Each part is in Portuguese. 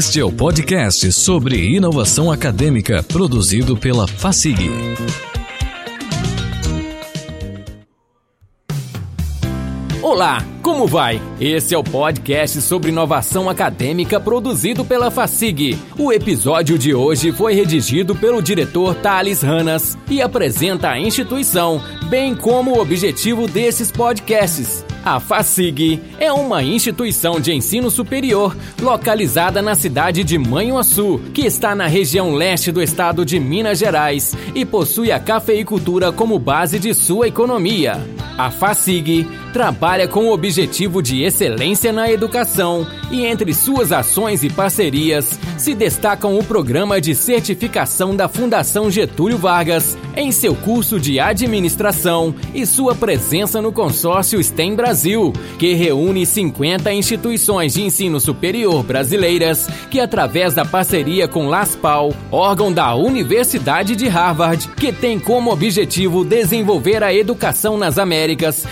Este é o podcast sobre inovação acadêmica produzido pela FACIG. Olá, como vai? Esse é o podcast sobre inovação acadêmica produzido pela FACIG. O episódio de hoje foi redigido pelo diretor Thales Ranas e apresenta a instituição, bem como o objetivo desses podcasts. A FACIG é uma instituição de ensino superior localizada na cidade de Manhuaçu, que está na região leste do estado de Minas Gerais e possui a cafeicultura como base de sua economia. A FACIG trabalha com o objetivo de excelência na educação e entre suas ações e parcerias se destacam o programa de certificação da Fundação Getúlio Vargas em seu curso de administração e sua presença no consórcio STEM Brasil, que reúne 50 instituições de ensino superior brasileiras que através da parceria com LASPAL, órgão da Universidade de Harvard, que tem como objetivo desenvolver a educação nas Américas,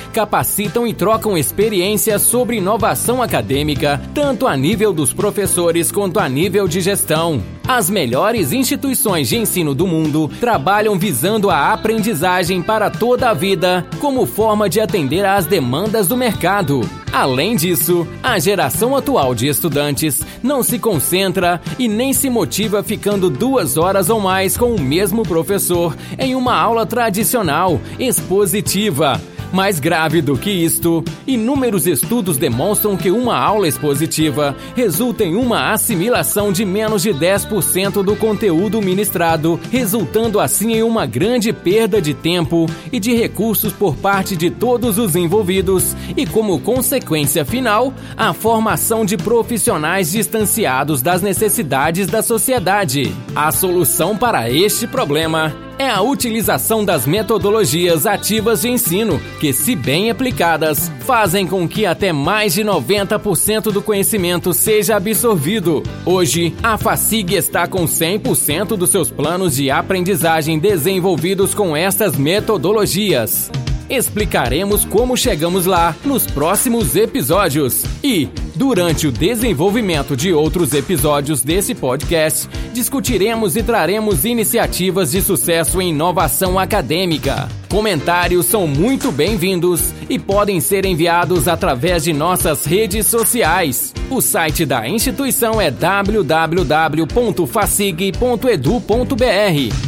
capacitam e trocam experiências sobre inovação acadêmica, tanto a nível dos professores quanto a nível de gestão. As melhores instituições de ensino do mundo trabalham visando a aprendizagem para toda a vida como forma de atender às demandas do mercado. Além disso, a geração atual de estudantes não se concentra e nem se motiva ficando duas horas ou mais com o mesmo professor em uma aula tradicional, expositiva. Mais grave do que isto, inúmeros estudos demonstram que uma aula expositiva resulta em uma assimilação de menos de 10% do conteúdo ministrado, resultando assim em uma grande perda de tempo e de recursos por parte de todos os envolvidos e, como consequência final, a formação de profissionais distanciados das necessidades da sociedade. A solução para este problema é a utilização das metodologias ativas de ensino, que, se bem aplicadas, fazem com que até mais de 90% do conhecimento seja absorvido. Hoje, a FACIG está com 100% dos seus planos de aprendizagem desenvolvidos com estas metodologias. Explicaremos como chegamos lá nos próximos episódios. E, durante o desenvolvimento de outros episódios desse podcast, discutiremos e traremos iniciativas de sucesso em inovação acadêmica. Comentários são muito bem-vindos e podem ser enviados através de nossas redes sociais. O site da instituição é www.facig.edu.br